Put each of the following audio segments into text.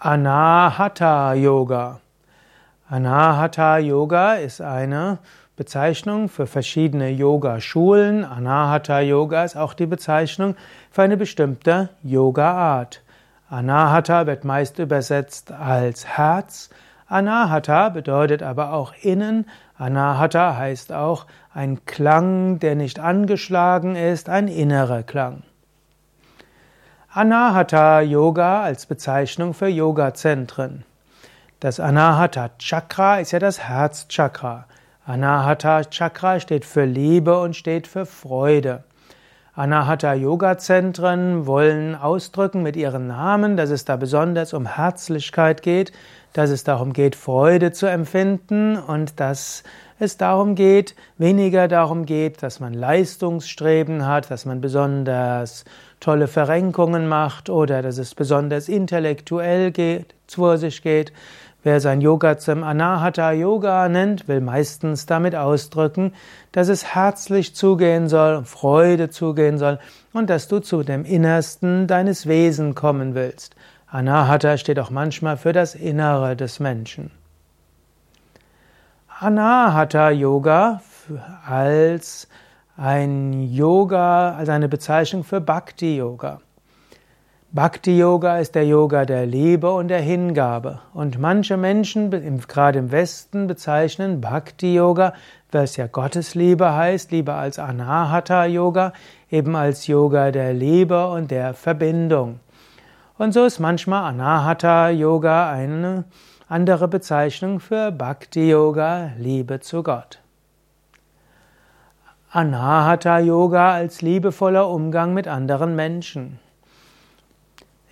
Anahata Yoga. Anahata Yoga ist eine Bezeichnung für verschiedene Yoga-Schulen. Anahata Yoga ist auch die Bezeichnung für eine bestimmte Yoga-Art. Anahata wird meist übersetzt als Herz. Anahata bedeutet aber auch innen. Anahata heißt auch ein Klang, der nicht angeschlagen ist, ein innerer Klang. Anahata Yoga als Bezeichnung für Yoga-Zentren. Das Anahata Chakra ist ja das Herzchakra. Anahata Chakra steht für Liebe und steht für Freude. Anahata Yoga Zentren wollen ausdrücken mit ihren Namen, dass es da besonders um Herzlichkeit geht, dass es darum geht, Freude zu empfinden und dass es darum geht, weniger darum geht, dass man Leistungsstreben hat, dass man besonders tolle Verrenkungen macht oder dass es besonders intellektuell geht, vor sich geht. Wer sein Yoga zum Anahata Yoga nennt, will meistens damit ausdrücken, dass es herzlich zugehen soll, Freude zugehen soll und dass du zu dem Innersten deines Wesens kommen willst. Anahata steht auch manchmal für das Innere des Menschen. Anahata Yoga als ein Yoga, als eine Bezeichnung für Bhakti Yoga. Bhakti Yoga ist der Yoga der Liebe und der Hingabe. Und manche Menschen, gerade im Westen, bezeichnen Bhakti Yoga, was ja Gottesliebe heißt, lieber als Anahata Yoga, eben als Yoga der Liebe und der Verbindung. Und so ist manchmal Anahata Yoga eine andere Bezeichnung für Bhakti Yoga, Liebe zu Gott. Anahata Yoga als liebevoller Umgang mit anderen Menschen.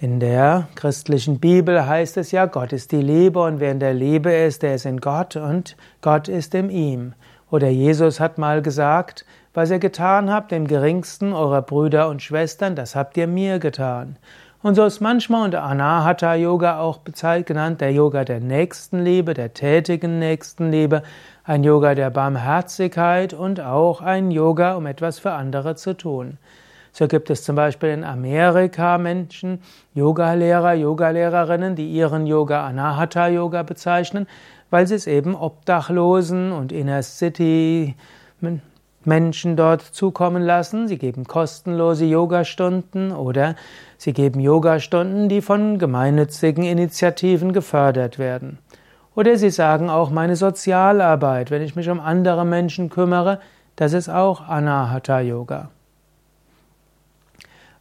In der christlichen Bibel heißt es ja, Gott ist die Liebe und wer in der Liebe ist, der ist in Gott und Gott ist in ihm. Oder Jesus hat mal gesagt, was ihr getan habt, dem geringsten eurer Brüder und Schwestern, das habt ihr mir getan. Und so ist manchmal unter Anahata Yoga auch bezeichnet genannt der Yoga der Nächstenliebe, der tätigen Nächstenliebe, ein Yoga der Barmherzigkeit und auch ein Yoga, um etwas für andere zu tun. So gibt es zum Beispiel in Amerika Menschen, Yogalehrer, Yogalehrerinnen, die ihren Yoga Anahata Yoga bezeichnen, weil sie es eben Obdachlosen und Inner City Menschen dort zukommen lassen. Sie geben kostenlose Yogastunden oder sie geben Yogastunden, die von gemeinnützigen Initiativen gefördert werden. Oder sie sagen auch meine Sozialarbeit, wenn ich mich um andere Menschen kümmere, das ist auch Anahata Yoga.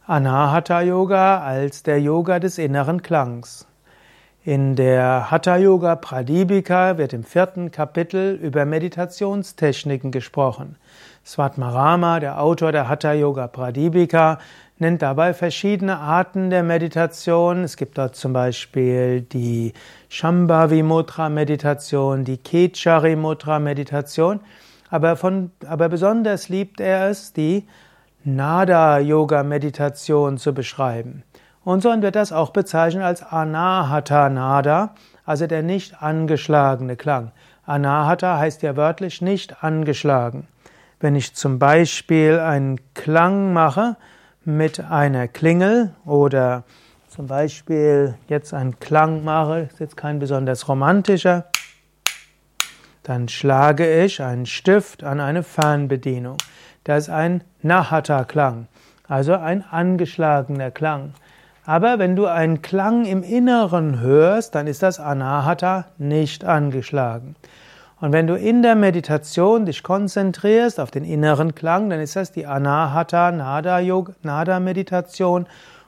Anahata Yoga als der Yoga des inneren Klangs. In der Hatha Yoga Pradipika wird im vierten Kapitel über Meditationstechniken gesprochen. Svatmarama, der Autor der Hatha Yoga Pradipika, nennt dabei verschiedene Arten der Meditation. Es gibt dort zum Beispiel die Shambhavi Mudra Meditation, die Kechari Mudra Meditation, aber, von, aber besonders liebt er es, die Nada Yoga Meditation zu beschreiben. Und so wird das auch bezeichnet als Anahata Nada, also der nicht angeschlagene Klang. Anahata heißt ja wörtlich nicht angeschlagen. Wenn ich zum Beispiel einen Klang mache mit einer Klingel oder zum Beispiel jetzt einen Klang mache, ist jetzt kein besonders romantischer, dann schlage ich einen Stift an eine Fernbedienung. Das ist ein Nahata-Klang, also ein angeschlagener Klang. Aber wenn du einen Klang im Inneren hörst, dann ist das Anahata nicht angeschlagen. Und wenn du in der Meditation dich konzentrierst auf den inneren Klang, dann ist das die Anahata Nada Yoga, Nada Meditation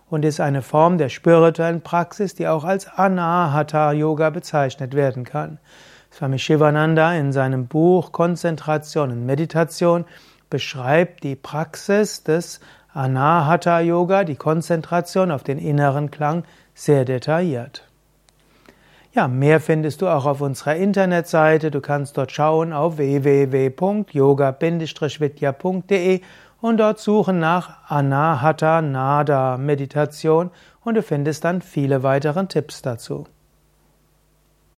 und ist eine Form der spirituellen Praxis, die auch als Anahata Yoga bezeichnet werden kann. Swami Shivananda in seinem Buch Konzentration und Meditation beschreibt die Praxis des Anahata Yoga, die Konzentration auf den inneren Klang, sehr detailliert. Ja, mehr findest du auch auf unserer Internetseite. Du kannst dort schauen auf www.yoga-vidya.de und dort suchen nach Anahata Nada Meditation und du findest dann viele weitere Tipps dazu.